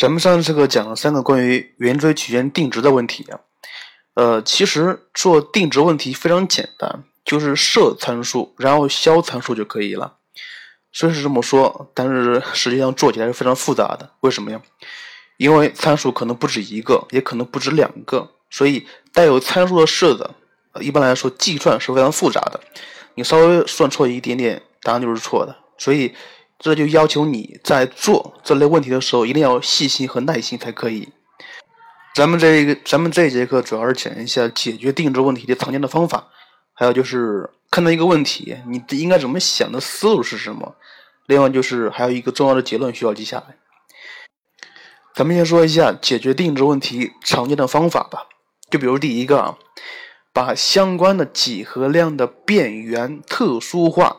咱们上次课讲了三个关于圆锥曲线定值的问题啊，呃，其实做定值问题非常简单，就是设参数，然后消参数就可以了。虽是这么说，但是实际上做起来是非常复杂的。为什么呀？因为参数可能不止一个，也可能不止两个，所以带有参数的式子，一般来说计算是非常复杂的。你稍微算错一点点，答案就是错的。所以。这就要求你在做这类问题的时候，一定要细心和耐心才可以。咱们这一个，咱们这一节课主要是讲一下解决定值问题的常见的方法，还有就是看到一个问题，你应该怎么想的思路是什么。另外就是还有一个重要的结论需要记下来。咱们先说一下解决定值问题常见的方法吧。就比如第一个啊，把相关的几何量的变元特殊化。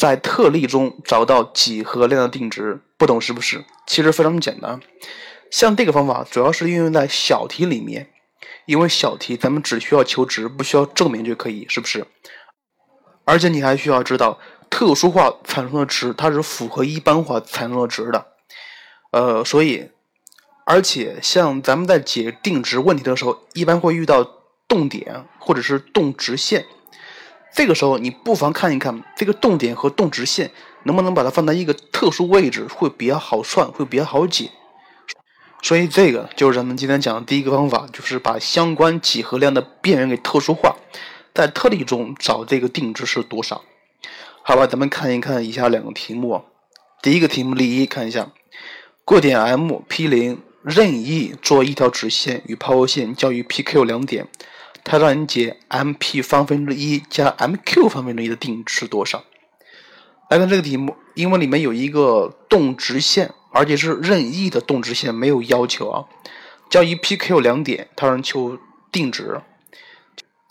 在特例中找到几何量的定值，不懂是不是？其实非常简单。像这个方法主要是运用在小题里面，因为小题咱们只需要求值，不需要证明就可以，是不是？而且你还需要知道特殊化产生的值，它是符合一般化产生的值的。呃，所以，而且像咱们在解定值问题的时候，一般会遇到动点或者是动直线。这个时候，你不妨看一看这个动点和动直线能不能把它放在一个特殊位置，会比较好算，会比较好解。所以，这个就是咱们今天讲的第一个方法，就是把相关几何量的边缘给特殊化，在特例中找这个定值是多少。好吧，咱们看一看以下两个题目。第一个题目例一，看一下，过点 M P 零任意做一条直线与抛物线交于 P Q 两点。它让你解 m p 方分之一加 m q 方分之一的定值是多少？来看这个题目，因为里面有一个动直线，而且是任意的动直线，没有要求啊。交于 p q 两点，它让求定值。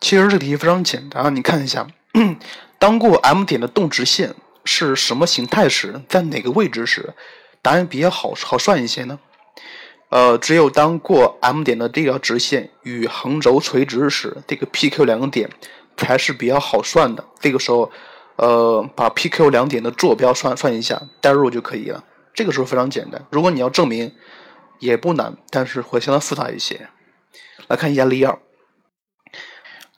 其实这题非常简单啊，你看一下，当过 M 点的动直线是什么形态时，在哪个位置时，答案比较好好算一些呢？呃，只有当过 M 点的这条直线与横轴垂直时，这个 PQ 两个点才是比较好算的。这个时候，呃，把 PQ 两点的坐标算算一下，代入就可以了。这个时候非常简单。如果你要证明，也不难，但是会相当复杂一些。来看一下例二：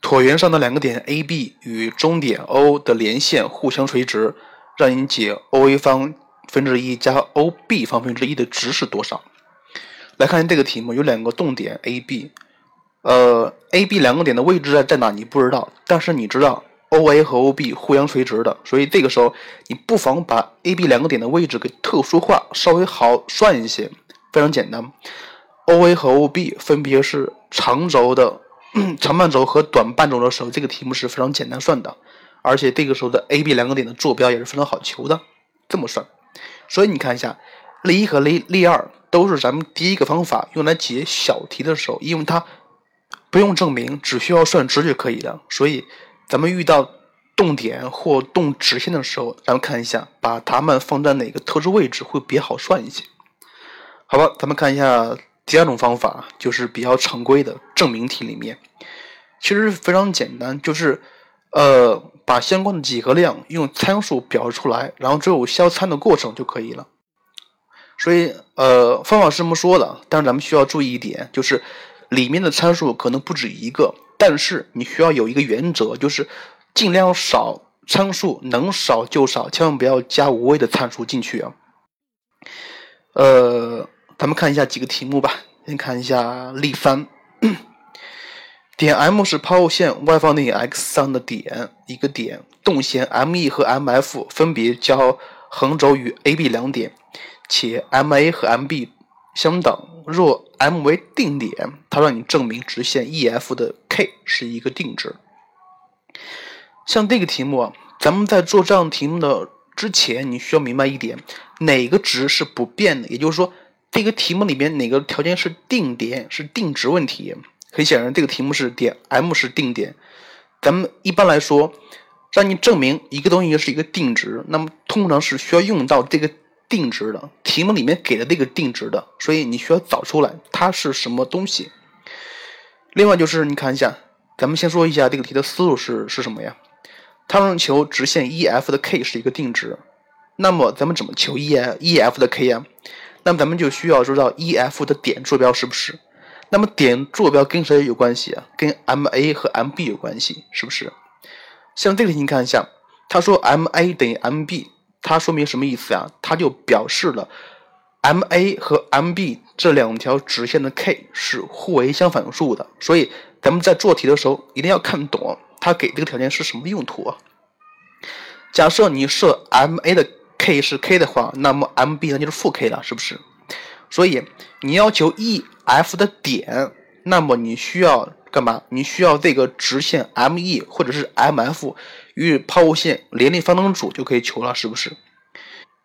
椭圆上的两个点 AB 与中点 O 的连线互相垂直，让你解 OA 方分之一加 OB 方分之一的值是多少？来看这个题目，有两个动点 A、B，呃，A、B 两个点的位置在在哪？你不知道，但是你知道 O、A 和 O、B 互相垂直的，所以这个时候你不妨把 A、B 两个点的位置给特殊化，稍微好算一些。非常简单，O、A 和 O、B 分别是长轴的 长半轴和短半轴的时候，这个题目是非常简单算的，而且这个时候的 A、B 两个点的坐标也是非常好求的，这么算。所以你看一下例一和例例二。都是咱们第一个方法用来解小题的时候，因为它不用证明，只需要算值就可以了。所以咱们遇到动点或动直线的时候，咱们看一下，把它们放在哪个特殊位置会比较好算一些。好吧，咱们看一下第二种方法，就是比较常规的证明题里面，其实非常简单，就是呃把相关的几何量用参数表示出来，然后只有消参的过程就可以了。所以，呃，方法是这么说的，但是咱们需要注意一点，就是里面的参数可能不止一个，但是你需要有一个原则，就是尽量少参数，能少就少，千万不要加无谓的参数进去啊。呃，咱们看一下几个题目吧，先看一下例三，点 M 是抛物线 y 方内 x 上的点，一个点，动线 ME 和 MF 分别交横轴与 AB 两点。且 M A 和 M B 相等，若 M 为定点，它让你证明直线 E F 的 K 是一个定值。像这个题目啊，咱们在做这样题目的之前，你需要明白一点，哪个值是不变的，也就是说，这个题目里面哪个条件是定点，是定值问题。很显然，这个题目是点 M 是定点。咱们一般来说，让你证明一个东西是一个定值，那么通常是需要用到这个。定值的题目里面给的这个定值的，所以你需要找出来它是什么东西。另外就是你看一下，咱们先说一下这个题的思路是是什么呀？它让求直线 E F 的 K 是一个定值，那么咱们怎么求 E E F 的 K 呀？那么咱们就需要知道 E F 的点坐标是不是？那么点坐标跟谁有关系啊？跟 M A 和 M B 有关系，是不是？像这个题你看一下，他说 M A 等于 M B，它说明什么意思啊？它就表示了 M A 和 M B 这两条直线的 K 是互为相反数的。所以咱们在做题的时候一定要看懂它给这个条件是什么用途啊？假设你设 M A 的 K 是 K 的话，那么 M B 那就是负 K 了，是不是？所以你要求 E F 的点，那么你需要干嘛？你需要这个直线 M E 或者是 M F 与抛物线联立方程组就可以求了，是不是？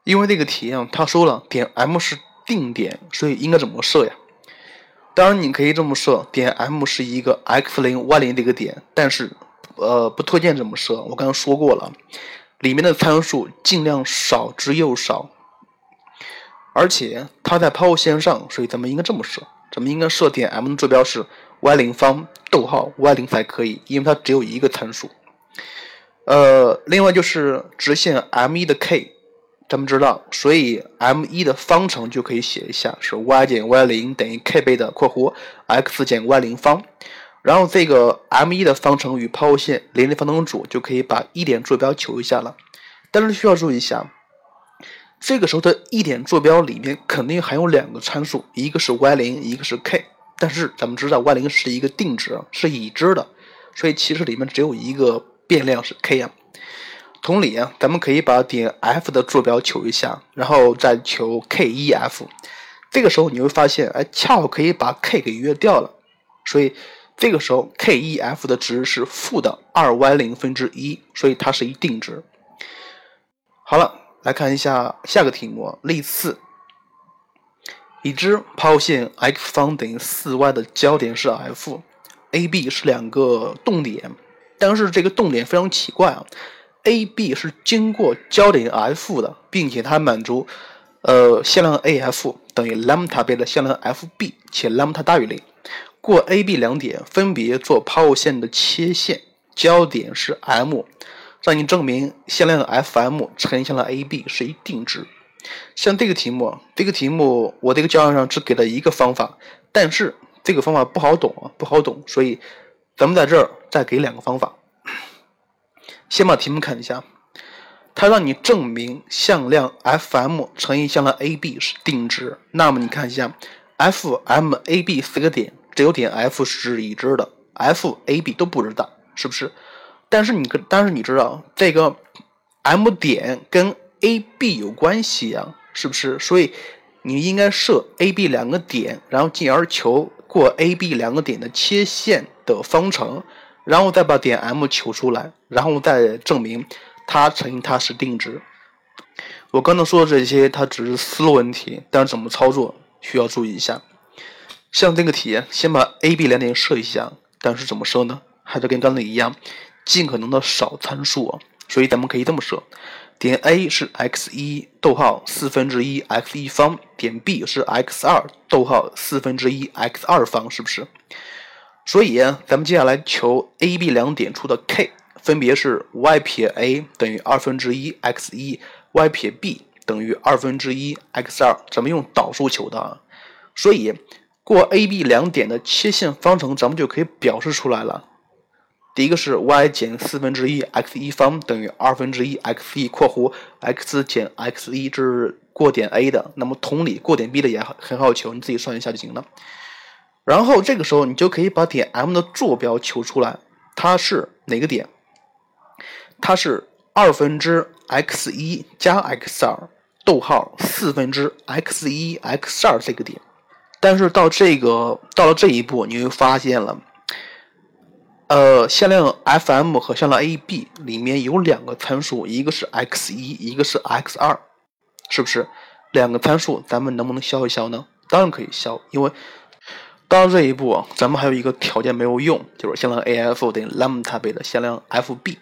因为这个题啊，他说了点 M 是定点，所以应该怎么设呀？当然你可以这么设，点 M 是一个 x 零 y 零的一个点，但是呃不推荐这么设。我刚刚说过了，里面的参数尽量少之又少。而且它在抛物线上，所以咱们应该这么设：咱们应该设点 M 的坐标是 y 零方逗号 y 零才可以，因为它只有一个参数。呃，另外就是直线 M 一的 K，咱们知道，所以 M 一的方程就可以写一下是 y 减 y 零等于 K 倍的括弧 x 减 y 零方。然后这个 M 一的方程与抛物线联立方程组就可以把一点坐标求一下了。但是需要注意一下。这个时候的一点坐标里面肯定含有两个参数，一个是 y 零，一个是 k。但是咱们知道 y 零是一个定值，是已知的，所以其实里面只有一个变量是 k 啊。同理啊，咱们可以把点 f 的坐标求一下，然后再求 k e f。这个时候你会发现，哎，恰好可以把 k 给约掉了，所以这个时候 k e f 的值是负的二 y 零分之一，所以它是一定值。好了。来看一下下个题目，例四：已知抛物线 x 方等于四 y 的交点是 F，A、B 是两个动点，但是这个动点非常奇怪啊，A、B 是经过交点 F 的，并且它满足呃向量 AF 等于 lambda 倍的向量 FB，且 lambda 大于零，过 A、B 两点分别做抛物线的切线，交点是 M。让你证明向量 Fm 乘向量 AB 是一定值。像这个题目，这个题目我这个教案上只给了一个方法，但是这个方法不好懂啊，不好懂，所以咱们在这儿再给两个方法。先把题目看一下，它让你证明向量 Fm 乘以向量 AB 是定值。那么你看一下，FMAB 四个点，只有点 F 是已知的，FAB 都不知道，是不是？但是你，但是你知道这个 M 点跟 AB 有关系呀，是不是？所以你应该设 AB 两个点，然后进而求过 AB 两个点的切线的方程，然后再把点 M 求出来，然后再证明它乘以它是定值。我刚才说的这些，它只是思路问题，但是怎么操作需要注意一下。像这个题，先把 AB 两点设一下，但是怎么设呢？还是跟刚才一样。尽可能的少参数，所以咱们可以这么设：点 A 是 x 一逗号四分之一 x 一方，点 B 是 x 二逗号四分之一 x 二方，是不是？所以咱们接下来求 A、B 两点处的 k，分别是 y 撇 A 等于二分之一 x 一，y 撇 B 等于二分之一 x 二，咱们用导数求的啊。所以过 A、B 两点的切线方程，咱们就可以表示出来了。第一个是 y 减四分之一 x 一方等于二分之一 x 一括弧 x 减 x 一，这是过点 A 的。那么同理，过点 B 的也很好求，你自己算一下就行了。然后这个时候你就可以把点 M 的坐标求出来，它是哪个点？它是二分之 x 一加 x 二逗号四分之 x 一 x 二这个点。但是到这个到了这一步，你会发现了。呃，向量 Fm 和向量 AB 里面有两个参数，一个是 x 一，一个是 x 二，是不是？两个参数咱们能不能消一消呢？当然可以消，因为到这一步啊，咱们还有一个条件没有用，就是向量 AF 等于 lambda 倍的向量 FB。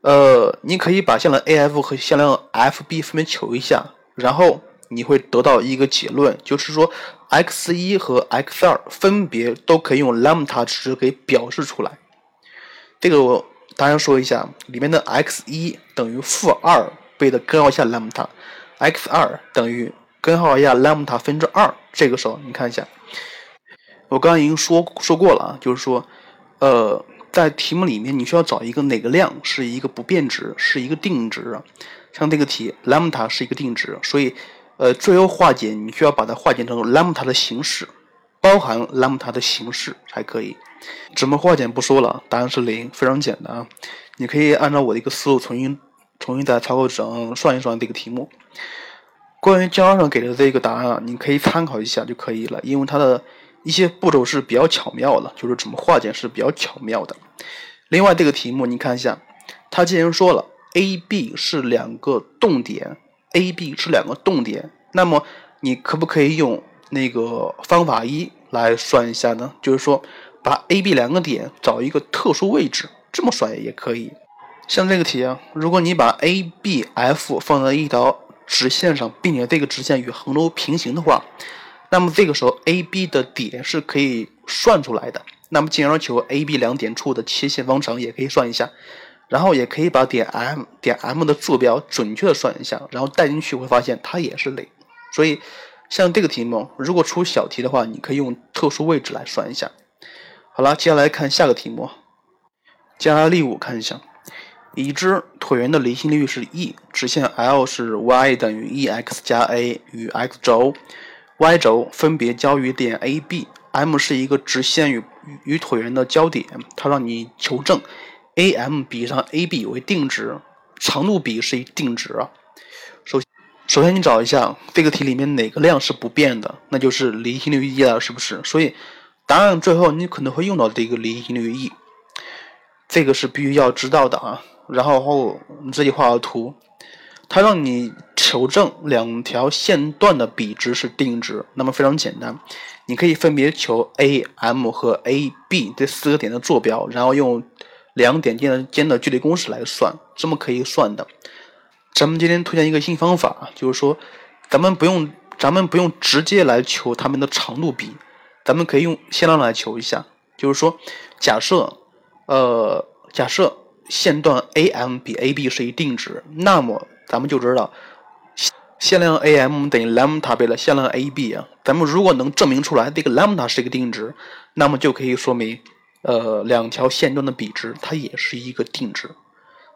呃，你可以把向量 AF 和向量 FB 分别求一下，然后。你会得到一个结论，就是说，x 一和 x 二分别都可以用 lambda 值给表示出来。这个我大家说一下，里面的 x 一等于负二倍的根号下 lambda，x 二等于根号下 lambda 分之二。这个时候你看一下，我刚刚已经说说过了啊，就是说，呃，在题目里面你需要找一个哪个量是一个不变值，是一个定值。像这个题，lambda 是一个定值，所以，呃，最后化简你需要把它化简成 lambda 的形式，包含 lambda 的形式才可以。怎么化简不说了，答案是零，非常简单啊。你可以按照我的一个思路重新重新在草稿纸上算一算这个题目。关于教案上给的这个答案啊，你可以参考一下就可以了，因为它的一些步骤是比较巧妙的，就是怎么化简是比较巧妙的。另外，这个题目你看一下，它既然说了 A、B 是两个动点，A、B 是两个动点，那么你可不可以用那个方法一来算一下呢？就是说，把 A、B 两个点找一个特殊位置，这么算也可以。像这个题啊，如果你把 A、B、F 放在一条直线上，并且这个直线与横轴平行的话，那么这个时候 A、B 的点是可以算出来的。那么进而求 A、B 两点处的切线方程也可以算一下，然后也可以把点 M 点 M 的坐标准确的算一下，然后带进去会发现它也是零。所以像这个题目，如果出小题的话，你可以用特殊位置来算一下。好了，接下来看下个题目，加来例五看一下。已知椭圆的离心率是 e，直线 L 是 y 等于 e x 加 a 与 x 轴，y 轴分别交于点 A、B，M 是一个直线与与椭圆的交点，它让你求证 AM 比上 AB 为定值，长度比是一定值啊。首首先你找一下这个题里面哪个量是不变的，那就是离心率 e 了，是不是？所以答案最后你可能会用到这个离心率 e，这个是必须要知道的啊。然后后你自己画个图，它让你求证两条线段的比值是定值，那么非常简单，你可以分别求 A、M 和 A、B 这四个点的坐标，然后用两点间的间的距离公式来算，这么可以算的。咱们今天推荐一个新方法，就是说，咱们不用咱们不用直接来求它们的长度比，咱们可以用向量来求一下，就是说，假设，呃，假设。线段 AM 比 AB 是一定值，那么咱们就知道线量 AM 等于 lambda 倍的线量 AB 啊。咱们如果能证明出来这个 lambda 是一个定值，那么就可以说明，呃，两条线段的比值它也是一个定值。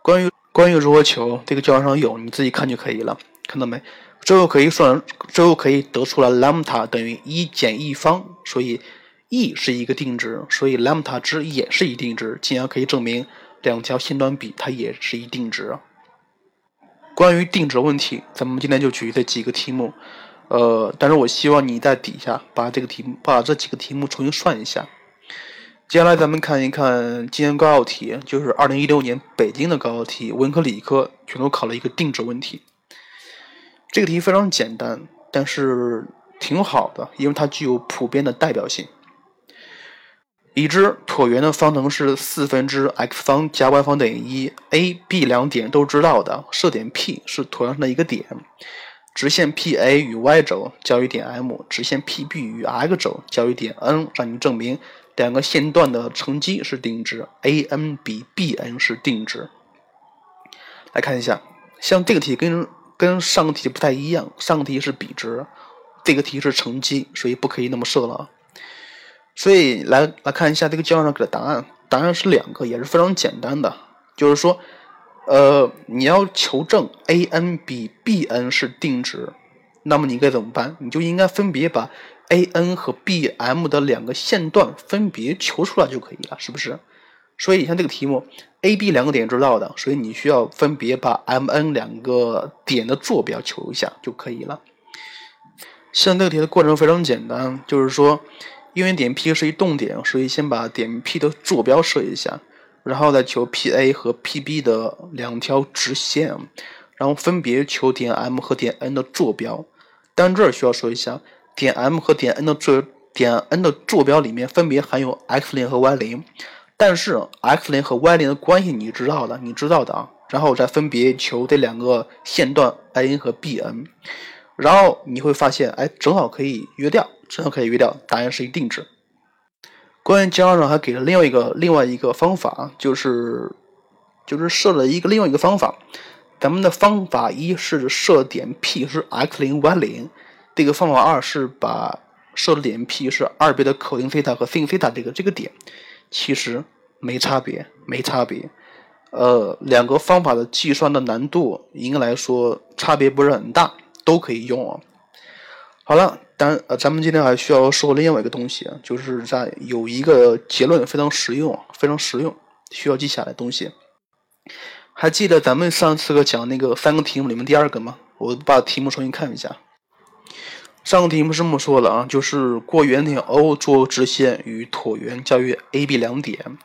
关于关于如何求，这个教案上有，你自己看就可以了。看到没？最后可以算，最后可以得出来 lambda 等于一减一方，所以 e 是一个定值，所以 lambda 值也是一定值，进而可以证明。两条线段比它也是一定值。关于定值问题，咱们今天就举这几个题目，呃，但是我希望你在底下把这个题目，把这几个题目重新算一下。接下来咱们看一看今年高考题，就是二零一六年北京的高考题，文科理科全都考了一个定值问题。这个题非常简单，但是挺好的，因为它具有普遍的代表性。已知椭圆的方程是四分之 x 方加 y 方等于一，a、b 两点都知道的，设点 P 是椭圆上的一个点，直线 PA 与 y 轴交于点 M，直线 PB 与 x 轴交于点 N，让你证明两个线段的乘积是定值，AN 比 BN 是定值。来看一下，像这个题跟跟上个题不太一样，上个题是比值，这个题是乘积，所以不可以那么设了。所以来来看一下这个教案上给的答案，答案是两个，也是非常简单的，就是说，呃，你要求证 a n 比 b n 是定值，那么你该怎么办？你就应该分别把 a n 和 b m 的两个线段分别求出来就可以了，是不是？所以像这个题目 a b 两个点知道的，所以你需要分别把 m n 两个点的坐标求一下就可以了。像这个题的过程非常简单，就是说。因为点 P 是一动点，所以先把点 P 的坐标设一下，然后再求 PA 和 PB 的两条直线，然后分别求点 M 和点 N 的坐标。但这儿需要说一下，点 M 和点 N 的坐点 N 的坐标里面分别含有 x 零和 y 零，但是 x 零和 y 零的关系你知道的，你知道的啊。然后再分别求这两个线段 An 和 Bn，然后你会发现，哎，正好可以约掉。正好可以约掉，答案是一定值。关于教案上还给了另外一个另外一个方法，就是就是设了一个另外一个方法。咱们的方法一是设点 P 是 x 零 y 零，这个方法二是把设的点 P 是二倍的 cos 西塔和 sin 西塔这个这个点，其实没差别，没差别。呃，两个方法的计算的难度应该来说差别不是很大，都可以用啊。好了，但呃，咱们今天还需要说另外一个东西，就是在有一个结论非常实用，非常实用，需要记下来的东西。还记得咱们上次个讲那个三个题目里面第二个吗？我把题目重新看一下。上个题目是这么说的啊，就是过原点 O 做直线与椭圆交于 A、B 两点，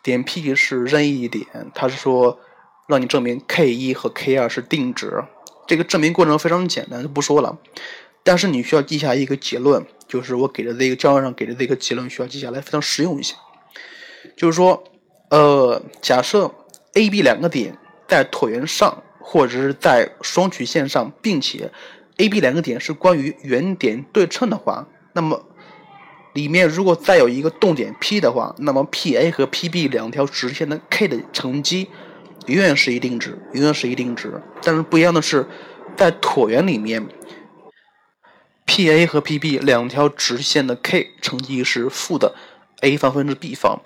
点 P 是任意一点。它是说让你证明 K 一和 K 二是定值。这个证明过程非常简单，就不说了。但是你需要记下一个结论，就是我给的这个教案上给的这个结论需要记下来，非常实用一些。就是说，呃，假设。A、B 两个点在椭圆上，或者是在双曲线上，并且 A、B 两个点是关于原点对称的话，那么里面如果再有一个动点 P 的话，那么 PA 和 PB 两条直线的 K 的乘积永远是一定值，永远是一定值。但是不一样的是，在椭圆里面，PA 和 PB 两条直线的 K 乘积是负的 a 方分之 b 方。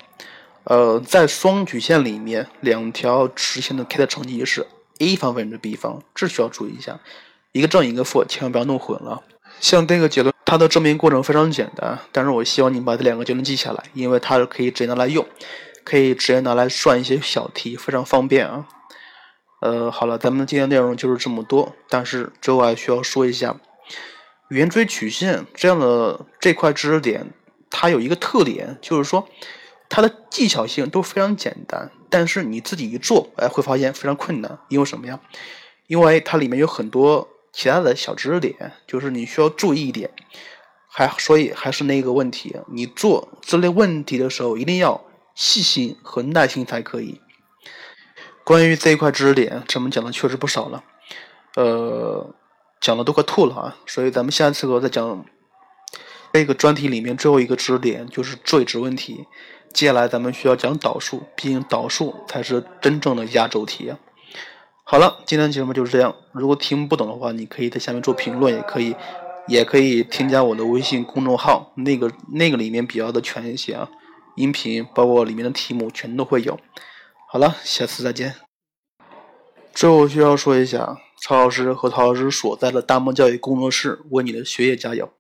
呃，在双曲线里面，两条直线的 k 的乘积是 a 方分之 b 方，这需要注意一下，一个正一个负，千万不要弄混了。像这个结论，它的证明过程非常简单，但是我希望你把这两个结论记下来，因为它是可以直接拿来用，可以直接拿来算一些小题，非常方便啊。呃，好了，咱们今天内容就是这么多，但是之后还需要说一下，圆锥曲线这样的这块知识点，它有一个特点，就是说。它的技巧性都非常简单，但是你自己一做，哎，会发现非常困难。因为什么呀？因为它里面有很多其他的小知识点，就是你需要注意一点。还所以还是那个问题，你做这类问题的时候，一定要细心和耐心才可以。关于这一块知识点，咱们讲的确实不少了，呃，讲的都快吐了啊。所以咱们下次课再讲这个专题里面最后一个知识点，就是坠值问题。接下来咱们需要讲导数，毕竟导数才是真正的压轴题。好了，今天节目就是这样。如果听不懂的话，你可以在下面做评论，也可以，也可以添加我的微信公众号，那个那个里面比较的全一些啊，音频包括里面的题目全都会有。好了，下次再见。最后需要说一下，曹老师和曹老师所在的大漠教育工作室为你的学业加油。